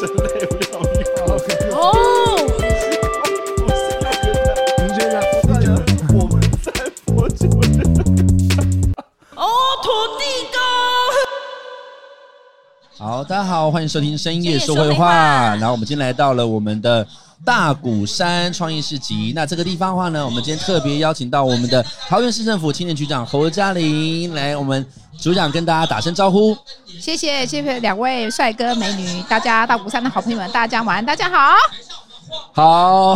真累不了你。哦，你觉得？我们在佛祖。哦，土地公。好，大家好，欢迎收听深夜说会话。然后我们今天来到了我们的大鼓山创意市集。那这个地方的话呢，我们今天特别邀请到我们的桃园市政府青年局长侯嘉玲来我们。组长跟大家打声招呼，谢谢谢谢两位帅哥美女，大家大鼓山的好朋友们，大家晚安，大家好。好，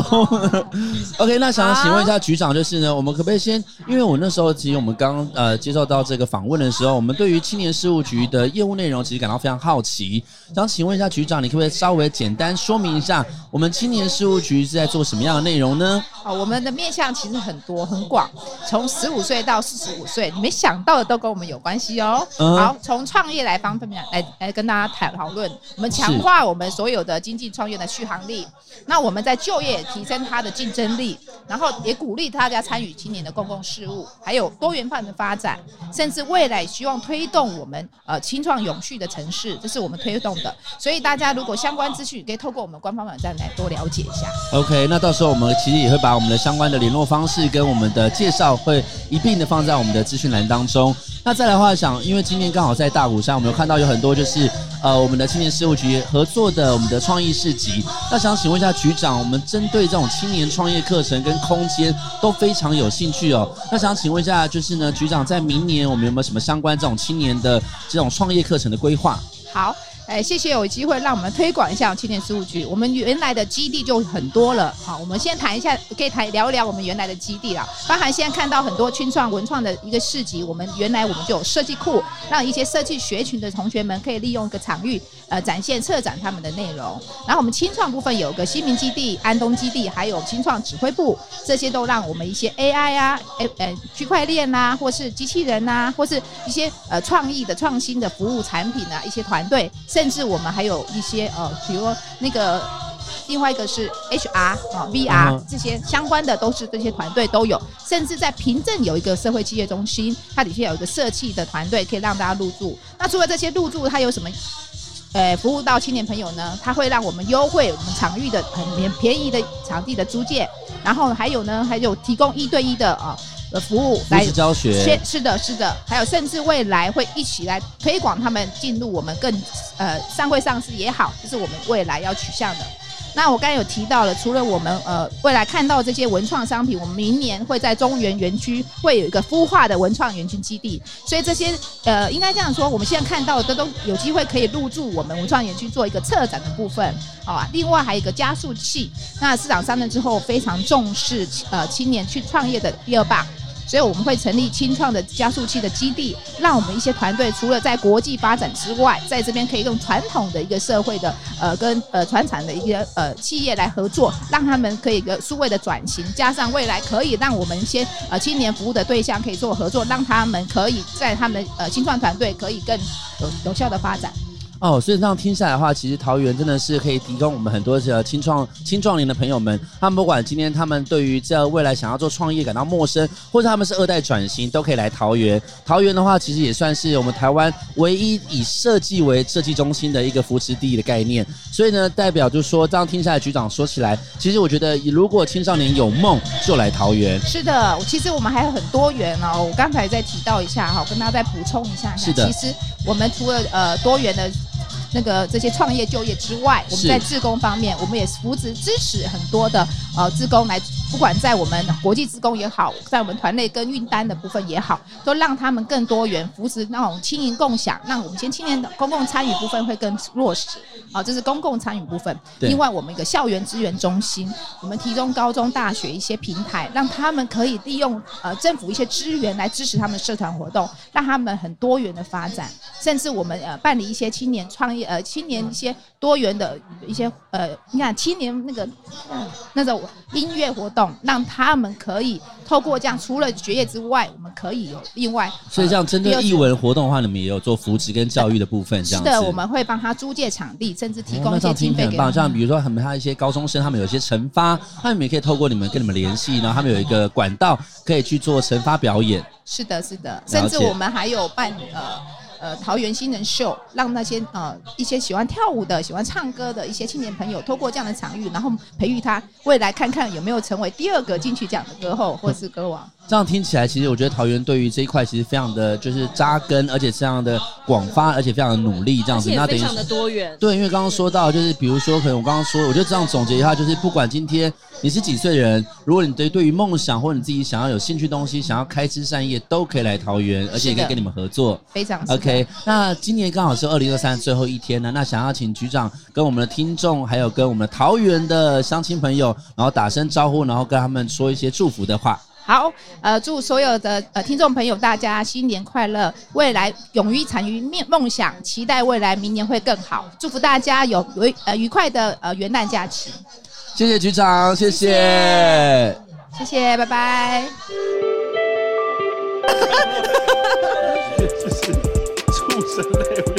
OK，那想请问一下局长，就是呢，我们可不可以先，因为我那时候其实我们刚呃接受到这个访问的时候，我们对于青年事务局的业务内容其实感到非常好奇，想请问一下局长，你可不可以稍微简单说明一下，我们青年事务局是在做什么样的内容呢？啊，我们的面向其实很多很广，从十五岁到四十五岁，你没想到的都跟我们有关系哦。嗯、好，从创业来方面来来跟大家谈讨论，我们强化我们所有的经济创业的续航力。那我们在就业提升它的竞争力，然后也鼓励大家参与青年的公共事务，还有多元化的发展，甚至未来希望推动我们呃青创永续的城市，这是我们推动的。所以大家如果相关资讯，可以透过我们官方网站来多了解一下。OK，那到时候我们其实也会把我们的相关的联络方式跟我们的介绍会一并的放在我们的资讯栏当中。那再来的话，想因为今年刚好在大鼓山，我们有看到有很多就是呃我们的青年事务局合作的我们的创意市集。那想请问一下局长，我们针对这种青年创业课程跟空间都非常有兴趣哦。那想请问一下，就是呢局长在明年我们有没有什么相关这种青年的这种创业课程的规划？好。哎，谢谢有机会让我们推广一下青年事务局。我们原来的基地就很多了，好，我们先谈一下，可以谈聊一聊我们原来的基地了。包含现在看到很多青创文创的一个市集，我们原来我们就有设计库，让一些设计学群的同学们可以利用一个场域，呃，展现策展他们的内容。然后我们青创部分有个新民基地、安东基地，还有青创指挥部，这些都让我们一些 AI 啊，哎呃，区块链呐，或是机器人呐、或是一些呃创意的创新的服务产品啊，一些团队。甚至我们还有一些呃，比如说那个另外一个是 HR 啊、VR 这些相关的，都是这些团队都有。甚至在平镇有一个社会企业中心，它底下有一个社企的团队，可以让大家入驻。那除了这些入驻，它有什么呃服务到青年朋友呢？它会让我们优惠我们场域的很便便宜的场地的租借，然后还有呢，还有提供一对一的啊。呃的服务来教学，是的，是的，还有甚至未来会一起来推广他们进入我们更呃上会上市也好，这是我们未来要取向的。那我刚才有提到了，除了我们呃未来看到这些文创商品，我们明年会在中原园区会有一个孵化的文创园区基地，所以这些呃应该这样说，我们现在看到的都有机会可以入驻我们文创园区做一个策展的部分，好啊。另外还有一个加速器，那市长上任之后非常重视呃青年去创业的第二棒。所以我们会成立青创的加速器的基地，让我们一些团队除了在国际发展之外，在这边可以用传统的一个社会的呃跟呃传产的一个呃企业来合作，让他们可以个数位的转型，加上未来可以让我们一些呃青年服务的对象可以做合作，让他们可以在他们呃青创团队可以更有有效的发展。哦，所以这样听下来的话，其实桃园真的是可以提供我们很多的青创青壮年的朋友们，他们不管今天他们对于这未来想要做创业感到陌生，或者他们是二代转型，都可以来桃园。桃园的话，其实也算是我们台湾唯一以设计为设计中心的一个扶持地的概念。所以呢，代表就是说，这样听下来，局长说起来，其实我觉得，如果青少年有梦，就来桃园。是的，其实我们还有很多元哦。我刚才再提到一下哈，跟大家再补充一下。是的，其实我们除了呃多元的。那个这些创业就业之外，我们在自工方面，我们也扶持支持很多的呃自工来，不管在我们国际职工也好，在我们团内跟运单的部分也好，都让他们更多元，扶持那种轻盈共享，让我们先青年的公共参与部分会更落实。啊，这是公共参与部分。另外，我们一个校园资源中心，我们提供高中、大学一些平台，让他们可以利用呃政府一些资源来支持他们社团活动，让他们很多元的发展。甚至我们呃办理一些青年创业呃青年一些多元的一些呃，你看青年那个、呃、那种音乐活动，让他们可以透过这样，除了学业之外，我们可以有另外。所以这样针对艺文活动的话，你们也有做扶植跟教育的部分，这样的，我们会帮他租借场地，甚至提供一些经费给像比如说他们他一些高中生，他们有一些成发，他们也可以透过你们跟你们联系，然后他们有一个管道可以去做成发表演。是的，是的，甚至我们还有办呃呃桃园新人秀，让那些呃一些喜欢跳舞的、喜欢唱歌的一些青年朋友，透过这样的场域，然后培育他未来，看看有没有成为第二个金曲奖的歌后或是歌王。这样听起来，其实我觉得桃园对于这一块其实非常的就是扎根，而且非常的广发，而且非常的努力，这样子。那非常的多元。对，因为刚刚说到，就是比如说，可能我刚刚说，我觉得这样总结一下，就是不管今天你是几岁的人，如果你对对于梦想或者你自己想要有兴趣东西，想要开枝散叶，都可以来桃园，而且也可以跟你们合作。非常 OK。那今年刚好是二零二三最后一天了，那想要请局长跟我们的听众，还有跟我们的桃园的乡亲朋友，然后打声招呼，然后跟他们说一些祝福的话。好，呃，祝所有的呃听众朋友大家新年快乐，未来勇于产于梦梦想，期待未来明年会更好，祝福大家有愉呃愉快的呃元旦假期。谢谢局长，谢谢，谢谢，拜拜。这是畜生类。